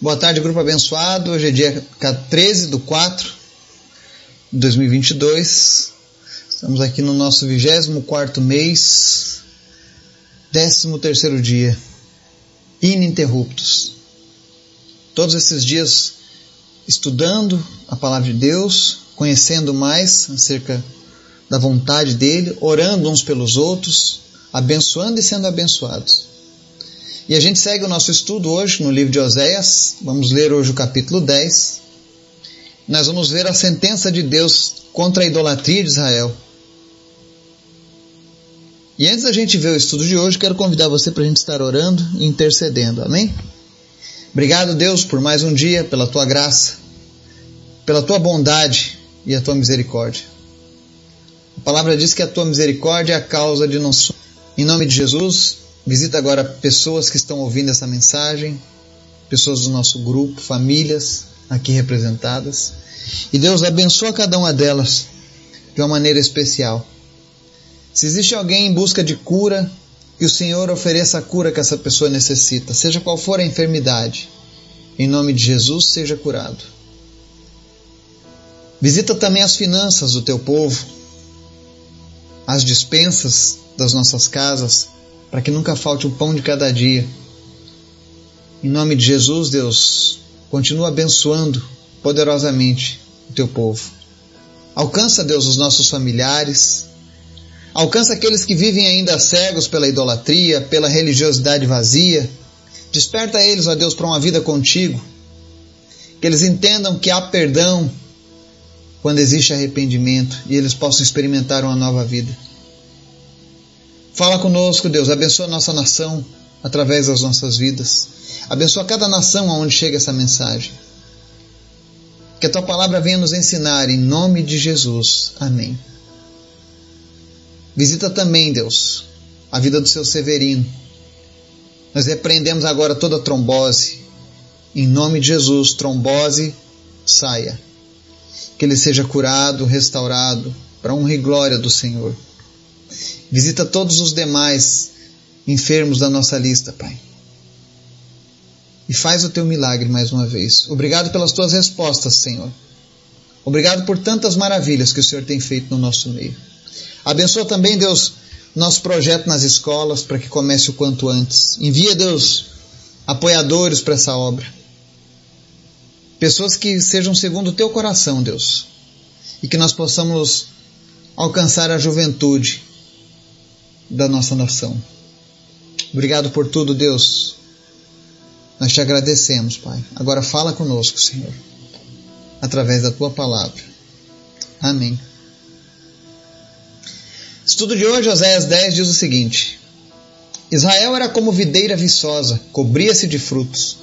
Boa tarde, grupo abençoado. Hoje é dia 13 do 4 de 2022. Estamos aqui no nosso 24 mês, 13 dia, ininterruptos. Todos esses dias estudando a palavra de Deus, conhecendo mais acerca da vontade dele, orando uns pelos outros, abençoando e sendo abençoados. E a gente segue o nosso estudo hoje no livro de Oséias. Vamos ler hoje o capítulo 10. Nós vamos ver a sentença de Deus contra a idolatria de Israel. E antes da gente ver o estudo de hoje, quero convidar você para a gente estar orando e intercedendo. Amém? Obrigado, Deus, por mais um dia, pela tua graça, pela tua bondade e a tua misericórdia. A palavra diz que a tua misericórdia é a causa de nosso. Em nome de Jesus, Visita agora pessoas que estão ouvindo essa mensagem, pessoas do nosso grupo, famílias aqui representadas. E Deus abençoa cada uma delas de uma maneira especial. Se existe alguém em busca de cura, que o Senhor ofereça a cura que essa pessoa necessita, seja qual for a enfermidade. Em nome de Jesus, seja curado. Visita também as finanças do teu povo, as dispensas das nossas casas, para que nunca falte o pão de cada dia. Em nome de Jesus, Deus, continua abençoando poderosamente o teu povo. Alcança, Deus, os nossos familiares. Alcança aqueles que vivem ainda cegos pela idolatria, pela religiosidade vazia. Desperta eles, ó Deus, para uma vida contigo. Que eles entendam que há perdão quando existe arrependimento e eles possam experimentar uma nova vida. Fala conosco, Deus. Abençoa a nossa nação através das nossas vidas. Abençoa cada nação aonde chega essa mensagem. Que a tua palavra venha nos ensinar em nome de Jesus. Amém. Visita também, Deus, a vida do seu Severino. Nós repreendemos agora toda trombose. Em nome de Jesus, trombose saia. Que ele seja curado, restaurado, para honra e glória do Senhor. Visita todos os demais enfermos da nossa lista, Pai. E faz o teu milagre mais uma vez. Obrigado pelas tuas respostas, Senhor. Obrigado por tantas maravilhas que o Senhor tem feito no nosso meio. Abençoa também, Deus, nosso projeto nas escolas para que comece o quanto antes. Envia, Deus, apoiadores para essa obra. Pessoas que sejam segundo o teu coração, Deus. E que nós possamos alcançar a juventude da nossa nação. Obrigado por tudo, Deus. Nós te agradecemos, Pai. Agora fala conosco, Senhor, através da tua palavra. Amém. Estudo de hoje, Oséias 10, diz o seguinte: Israel era como videira viçosa, cobria-se de frutos.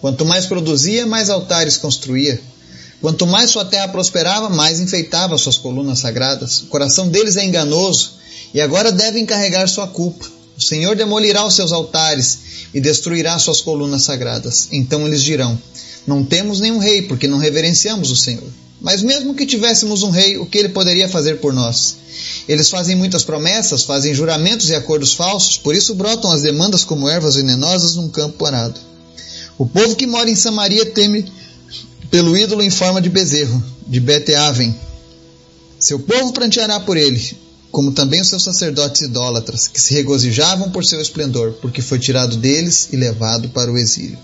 Quanto mais produzia, mais altares construía. Quanto mais sua terra prosperava, mais enfeitava suas colunas sagradas. O coração deles é enganoso e agora devem carregar sua culpa. O Senhor demolirá os seus altares e destruirá suas colunas sagradas. Então eles dirão: Não temos nenhum rei, porque não reverenciamos o Senhor. Mas mesmo que tivéssemos um rei, o que ele poderia fazer por nós? Eles fazem muitas promessas, fazem juramentos e acordos falsos, por isso brotam as demandas como ervas venenosas num campo arado. O povo que mora em Samaria teme pelo ídolo em forma de bezerro, de Beteaven. Seu povo pranteará por ele, como também os seus sacerdotes idólatras, que se regozijavam por seu esplendor, porque foi tirado deles e levado para o exílio.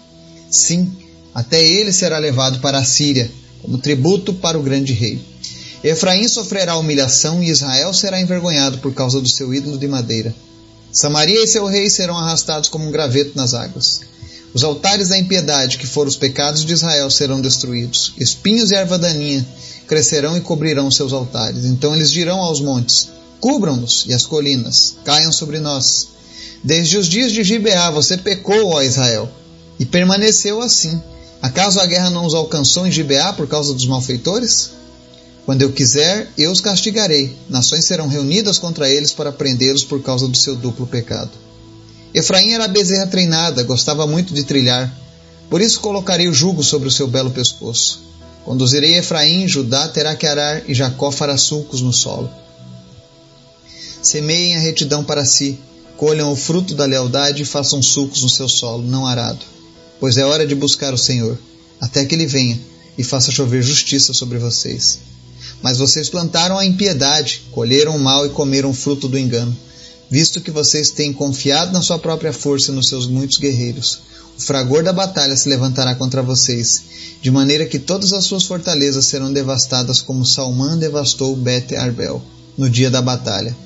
Sim, até ele será levado para a Síria, como tributo para o grande rei. Efraim sofrerá humilhação e Israel será envergonhado por causa do seu ídolo de madeira. Samaria e seu rei serão arrastados como um graveto nas águas. Os altares da impiedade, que foram os pecados de Israel, serão destruídos. Espinhos e erva daninha crescerão e cobrirão seus altares. Então eles dirão aos montes: Cubram-nos e as colinas caiam sobre nós. Desde os dias de Gibeá você pecou, ó Israel, e permaneceu assim. Acaso a guerra não os alcançou em Gibeá por causa dos malfeitores? Quando eu quiser, eu os castigarei. Nações serão reunidas contra eles para prendê-los por causa do seu duplo pecado. Efraim era bezerra treinada, gostava muito de trilhar. Por isso colocarei o jugo sobre o seu belo pescoço. Conduzirei Efraim, Judá terá que arar e Jacó fará sulcos no solo. Semeiem a retidão para si, colham o fruto da lealdade e façam sulcos no seu solo, não arado. pois é hora de buscar o Senhor, até que ele venha e faça chover justiça sobre vocês. Mas vocês plantaram a impiedade, colheram o mal e comeram o fruto do engano, visto que vocês têm confiado na sua própria força e nos seus muitos guerreiros. O fragor da batalha se levantará contra vocês, de maneira que todas as suas fortalezas serão devastadas como Salmã devastou Bet Arbel no dia da batalha,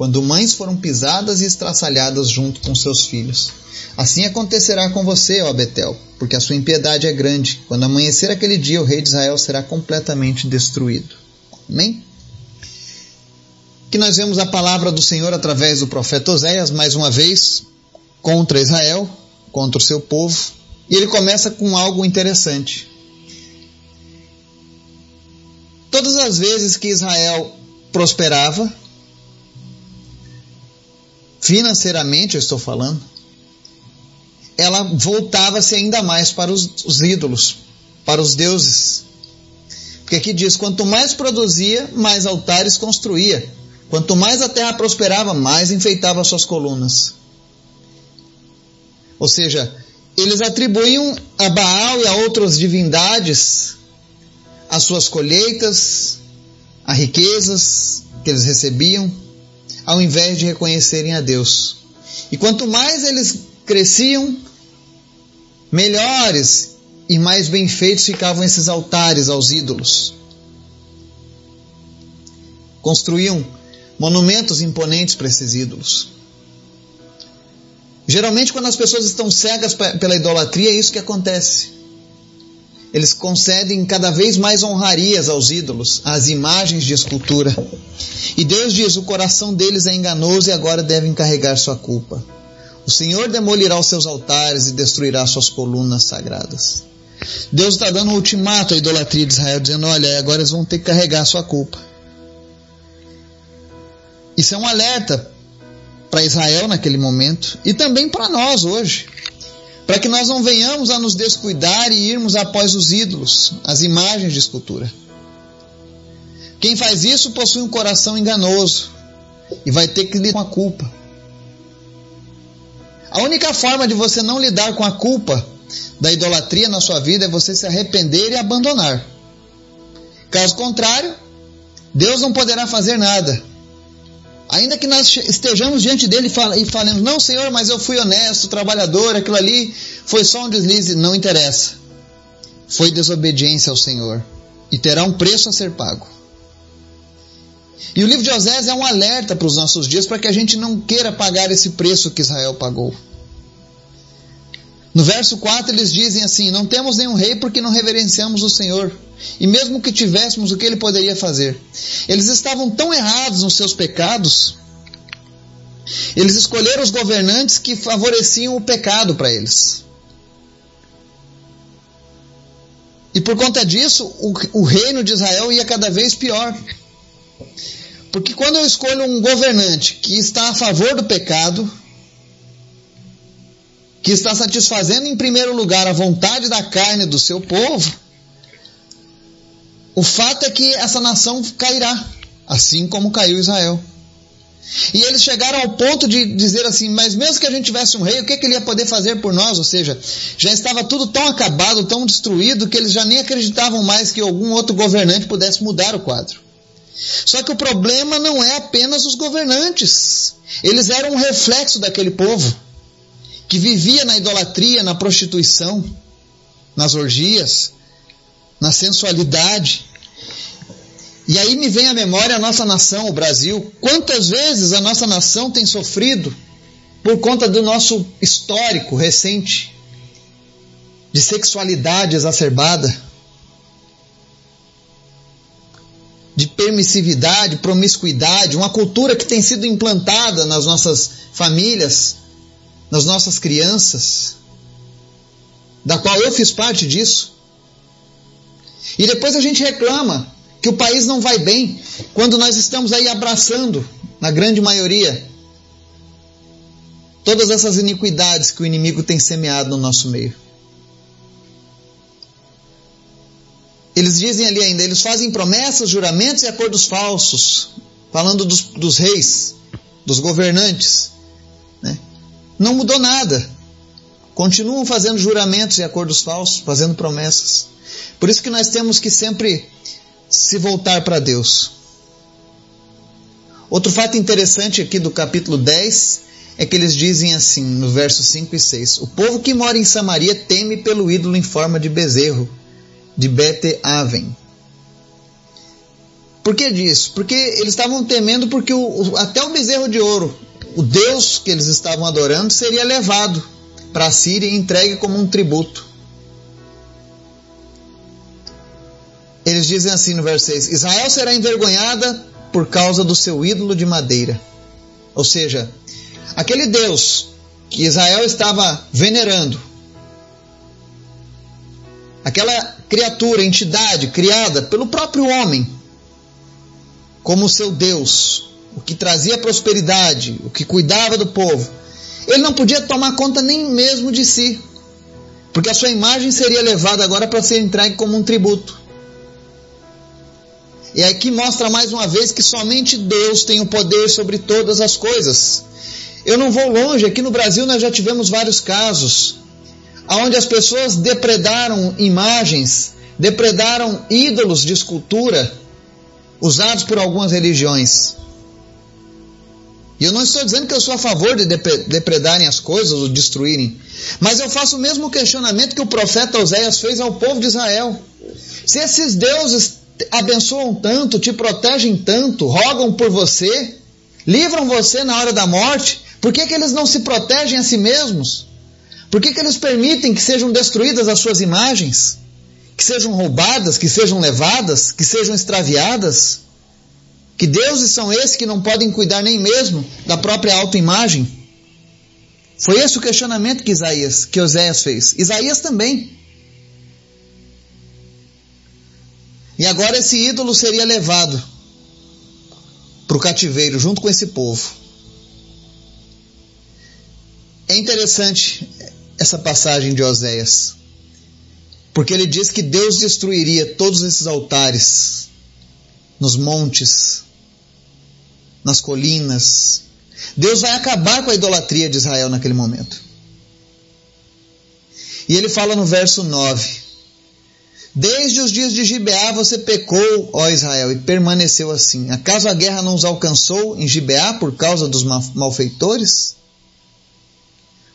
quando mães foram pisadas e estraçalhadas junto com seus filhos. Assim acontecerá com você, ó Betel, porque a sua impiedade é grande. Quando amanhecer aquele dia, o rei de Israel será completamente destruído. Amém? Que nós vemos a palavra do Senhor através do profeta Oséias, mais uma vez, contra Israel, contra o seu povo, e ele começa com algo interessante. Todas as vezes que Israel prosperava, financeiramente eu estou falando, ela voltava-se ainda mais para os, os ídolos, para os deuses. Porque aqui diz: quanto mais produzia, mais altares construía. Quanto mais a terra prosperava, mais enfeitava suas colunas. Ou seja, eles atribuíam a Baal e a outras divindades as suas colheitas, as riquezas que eles recebiam, ao invés de reconhecerem a Deus. E quanto mais eles cresciam, melhores e mais bem feitos ficavam esses altares aos ídolos. Construíam monumentos imponentes para esses ídolos. Geralmente, quando as pessoas estão cegas pela idolatria, é isso que acontece. Eles concedem cada vez mais honrarias aos ídolos, às imagens de escultura. E Deus diz: o coração deles é enganoso e agora devem carregar sua culpa. O Senhor demolirá os seus altares e destruirá suas colunas sagradas. Deus está dando um ultimato à idolatria de Israel, dizendo: olha, agora eles vão ter que carregar sua culpa. Isso é um alerta para Israel naquele momento e também para nós hoje. Para que nós não venhamos a nos descuidar e irmos após os ídolos, as imagens de escultura. Quem faz isso possui um coração enganoso e vai ter que lidar com a culpa. A única forma de você não lidar com a culpa da idolatria na sua vida é você se arrepender e abandonar. Caso contrário, Deus não poderá fazer nada. Ainda que nós estejamos diante dele e falemos, não, Senhor, mas eu fui honesto, trabalhador, aquilo ali foi só um deslize, não interessa. Foi desobediência ao Senhor e terá um preço a ser pago. E o livro de Osés é um alerta para os nossos dias para que a gente não queira pagar esse preço que Israel pagou. No verso 4 eles dizem assim: Não temos nenhum rei porque não reverenciamos o Senhor. E mesmo que tivéssemos, o que ele poderia fazer? Eles estavam tão errados nos seus pecados, eles escolheram os governantes que favoreciam o pecado para eles. E por conta disso, o, o reino de Israel ia cada vez pior. Porque quando eu escolho um governante que está a favor do pecado, que está satisfazendo em primeiro lugar a vontade da carne do seu povo, o fato é que essa nação cairá, assim como caiu Israel. E eles chegaram ao ponto de dizer assim: mas mesmo que a gente tivesse um rei, o que, que ele ia poder fazer por nós? Ou seja, já estava tudo tão acabado, tão destruído, que eles já nem acreditavam mais que algum outro governante pudesse mudar o quadro. Só que o problema não é apenas os governantes. Eles eram um reflexo daquele povo que vivia na idolatria, na prostituição, nas orgias, na sensualidade. E aí me vem à memória a nossa nação, o Brasil. Quantas vezes a nossa nação tem sofrido por conta do nosso histórico recente de sexualidade exacerbada, de permissividade, promiscuidade, uma cultura que tem sido implantada nas nossas famílias, nas nossas crianças, da qual eu fiz parte disso. E depois a gente reclama que o país não vai bem quando nós estamos aí abraçando, na grande maioria, todas essas iniquidades que o inimigo tem semeado no nosso meio. Eles dizem ali ainda, eles fazem promessas, juramentos e acordos falsos, falando dos, dos reis, dos governantes. Não mudou nada continuam fazendo juramentos e acordos falsos, fazendo promessas. Por isso que nós temos que sempre se voltar para Deus. Outro fato interessante aqui do capítulo 10 é que eles dizem assim, no versos 5 e 6: O povo que mora em Samaria teme pelo ídolo em forma de bezerro, de Bete Aven. Por que disso? Porque eles estavam temendo porque o, até o bezerro de ouro, o Deus que eles estavam adorando, seria levado para a Síria e entregue como um tributo. Eles dizem assim no verso 6: Israel será envergonhada por causa do seu ídolo de madeira. Ou seja, aquele Deus que Israel estava venerando, aquela criatura, entidade criada pelo próprio homem, como seu Deus, o que trazia prosperidade, o que cuidava do povo, ele não podia tomar conta nem mesmo de si, porque a sua imagem seria levada agora para ser entregue como um tributo. E aqui mostra mais uma vez que somente Deus tem o poder sobre todas as coisas. Eu não vou longe, aqui no Brasil nós já tivemos vários casos onde as pessoas depredaram imagens, depredaram ídolos de escultura usados por algumas religiões. E eu não estou dizendo que eu sou a favor de depredarem as coisas ou destruírem, mas eu faço o mesmo questionamento que o profeta Oséias fez ao povo de Israel. Se esses deuses abençoam tanto, te protegem tanto, rogam por você, livram você na hora da morte, por que, que eles não se protegem a si mesmos? Por que, que eles permitem que sejam destruídas as suas imagens? Que sejam roubadas, que sejam levadas, que sejam extraviadas? Que deuses são esses que não podem cuidar nem mesmo da própria autoimagem? Foi esse o questionamento que Isaías, que Oséias fez. Isaías também. E agora esse ídolo seria levado para o cativeiro junto com esse povo. É interessante essa passagem de Oséias, porque ele diz que Deus destruiria todos esses altares nos montes, nas colinas. Deus vai acabar com a idolatria de Israel naquele momento. E ele fala no verso 9: Desde os dias de Gibeá você pecou, ó Israel, e permaneceu assim. Acaso a guerra não os alcançou em Gibeá por causa dos malfeitores?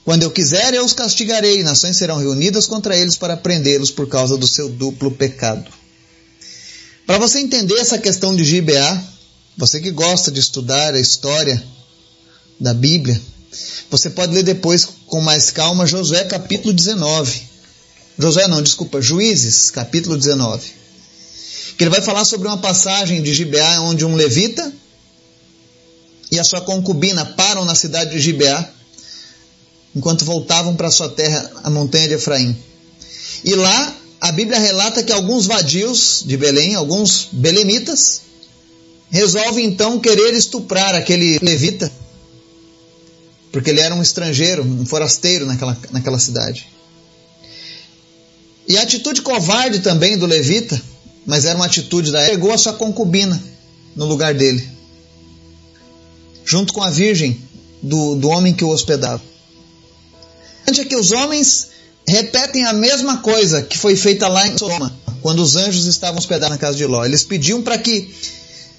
Quando eu quiser, eu os castigarei, nações serão reunidas contra eles para prendê-los por causa do seu duplo pecado. Para você entender essa questão de Gibeá, você que gosta de estudar a história da Bíblia, você pode ler depois com mais calma Josué capítulo 19. Josué não, desculpa, Juízes, capítulo 19. Que ele vai falar sobre uma passagem de Gibeá onde um levita e a sua concubina param na cidade de Gibeá enquanto voltavam para sua terra, a montanha de Efraim. E lá a Bíblia relata que alguns vadios de Belém, alguns belemitas, resolvem então querer estuprar aquele levita, porque ele era um estrangeiro, um forasteiro naquela, naquela cidade. E a atitude covarde também do levita, mas era uma atitude da época, pegou a sua concubina no lugar dele, junto com a virgem do, do homem que o hospedava. É que os homens repetem a mesma coisa que foi feita lá em Sodoma, quando os anjos estavam hospedados na casa de Ló. Eles pediam para que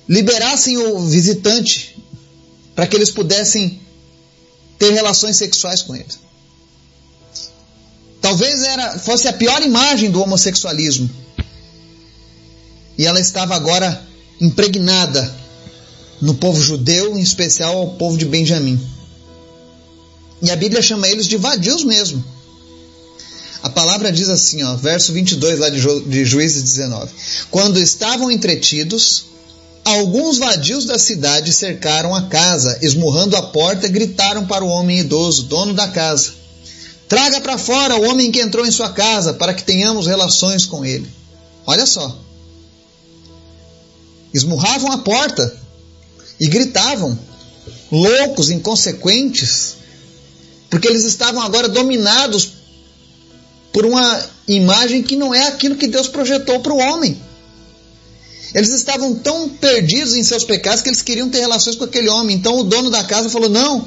liberassem o visitante, para que eles pudessem ter relações sexuais com ele. Talvez era, fosse a pior imagem do homossexualismo. E ela estava agora impregnada no povo judeu, em especial ao povo de Benjamim. E a Bíblia chama eles de vadios mesmo. A palavra diz assim, ó, verso 22 lá de, Ju, de Juízes 19: Quando estavam entretidos, alguns vadios da cidade cercaram a casa, esmurrando a porta, gritaram para o homem idoso, dono da casa: Traga para fora o homem que entrou em sua casa, para que tenhamos relações com ele. Olha só. Esmurravam a porta e gritavam, loucos, inconsequentes, porque eles estavam agora dominados por uma imagem que não é aquilo que Deus projetou para o homem. Eles estavam tão perdidos em seus pecados que eles queriam ter relações com aquele homem. Então o dono da casa falou: Não,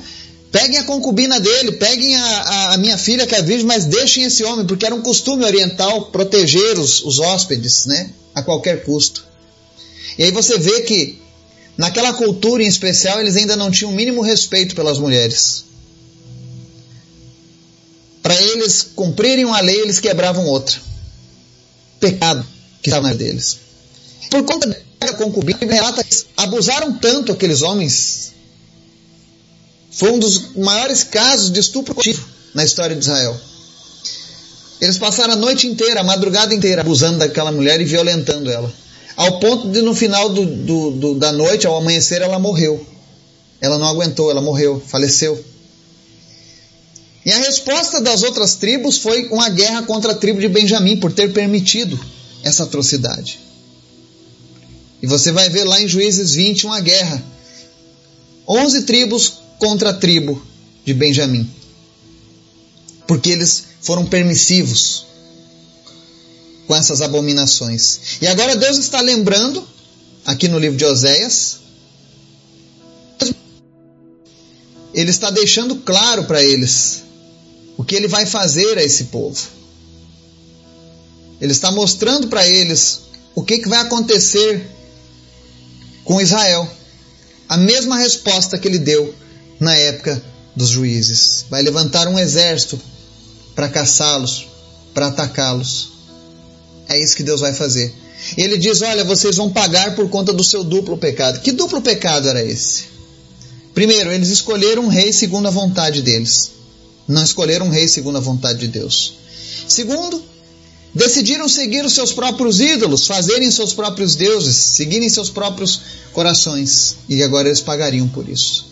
Peguem a concubina dele, peguem a, a, a, minha filha que é virgem, mas deixem esse homem, porque era um costume oriental proteger os, os hóspedes, né? A qualquer custo. E aí você vê que naquela cultura em especial eles ainda não tinham o mínimo respeito pelas mulheres. Para eles cumprirem uma lei, eles quebravam outra. Pecado que estava deles. Por conta da concubina, relata abusaram tanto aqueles homens foi um dos maiores casos de estupro coletivo na história de Israel. Eles passaram a noite inteira, a madrugada inteira, abusando daquela mulher e violentando ela. Ao ponto de no final do, do, do, da noite, ao amanhecer, ela morreu. Ela não aguentou, ela morreu, faleceu. E a resposta das outras tribos foi uma guerra contra a tribo de Benjamim por ter permitido essa atrocidade. E você vai ver lá em Juízes 20 uma guerra. Onze tribos contra a tribo de Benjamim. Porque eles foram permissivos com essas abominações. E agora Deus está lembrando, aqui no livro de Oséias, ele está deixando claro para eles o que ele vai fazer a esse povo. Ele está mostrando para eles o que, que vai acontecer com Israel. A mesma resposta que ele deu na época dos juízes. Vai levantar um exército para caçá-los, para atacá-los. É isso que Deus vai fazer. Ele diz: Olha, vocês vão pagar por conta do seu duplo pecado. Que duplo pecado era esse? Primeiro, eles escolheram um rei segundo a vontade deles. Não escolheram um rei segundo a vontade de Deus. Segundo, decidiram seguir os seus próprios ídolos, fazerem seus próprios deuses, seguirem seus próprios corações. E agora eles pagariam por isso.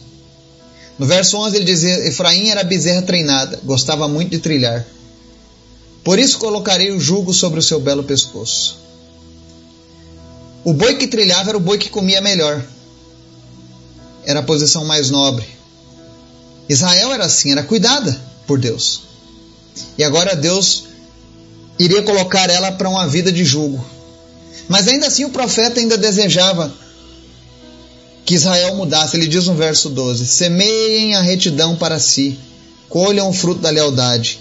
No verso 11 ele dizia: Efraim era bezerra treinada, gostava muito de trilhar. Por isso colocarei o jugo sobre o seu belo pescoço. O boi que trilhava era o boi que comia melhor. Era a posição mais nobre. Israel era assim, era cuidada por Deus. E agora Deus iria colocar ela para uma vida de jugo. Mas ainda assim o profeta ainda desejava que Israel mudasse. Ele diz no verso 12: Semeiem a retidão para si, colham o fruto da lealdade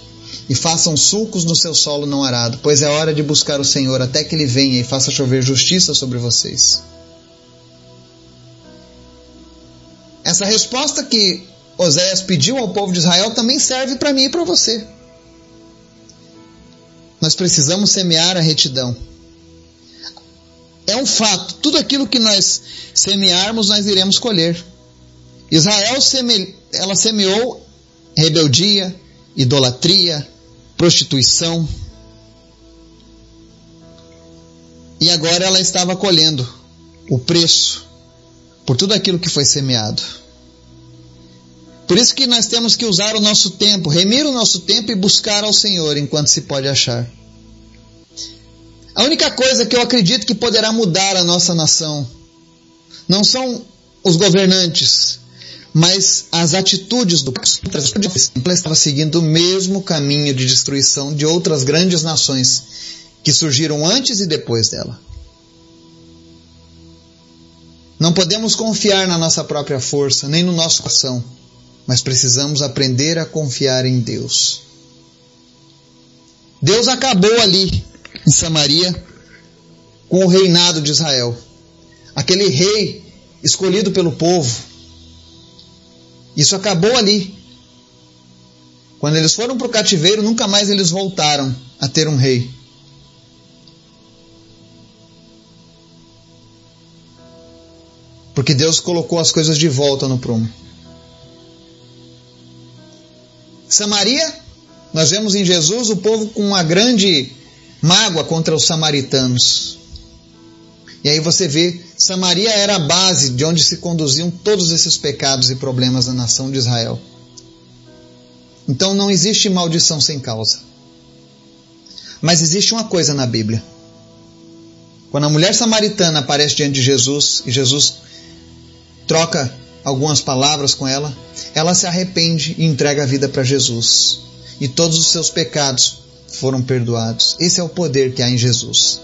e façam sulcos no seu solo não arado, pois é hora de buscar o Senhor até que ele venha e faça chover justiça sobre vocês. Essa resposta que Oséias pediu ao povo de Israel também serve para mim e para você. Nós precisamos semear a retidão é um fato. Tudo aquilo que nós semearmos, nós iremos colher. Israel seme, ela semeou rebeldia, idolatria, prostituição. E agora ela estava colhendo o preço por tudo aquilo que foi semeado. Por isso que nós temos que usar o nosso tempo, remir o nosso tempo e buscar ao Senhor enquanto se pode achar. A única coisa que eu acredito que poderá mudar a nossa nação não são os governantes, mas as atitudes do ela estava seguindo o mesmo caminho de destruição de outras grandes nações que surgiram antes e depois dela. Não podemos confiar na nossa própria força, nem no nosso coração, mas precisamos aprender a confiar em Deus. Deus acabou ali em Samaria com o reinado de Israel. Aquele rei escolhido pelo povo. Isso acabou ali. Quando eles foram para o cativeiro, nunca mais eles voltaram a ter um rei. Porque Deus colocou as coisas de volta no prumo. Samaria, nós vemos em Jesus o povo com uma grande mágoa contra os samaritanos. E aí você vê, Samaria era a base de onde se conduziam todos esses pecados e problemas da nação de Israel. Então não existe maldição sem causa. Mas existe uma coisa na Bíblia. Quando a mulher samaritana aparece diante de Jesus e Jesus troca algumas palavras com ela, ela se arrepende e entrega a vida para Jesus. E todos os seus pecados foram perdoados. Esse é o poder que há em Jesus.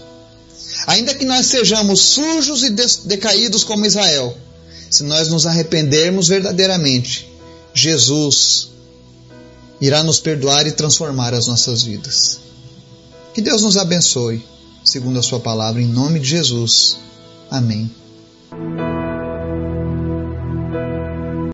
Ainda que nós sejamos sujos e decaídos como Israel, se nós nos arrependermos verdadeiramente, Jesus irá nos perdoar e transformar as nossas vidas. Que Deus nos abençoe, segundo a Sua palavra, em nome de Jesus. Amém.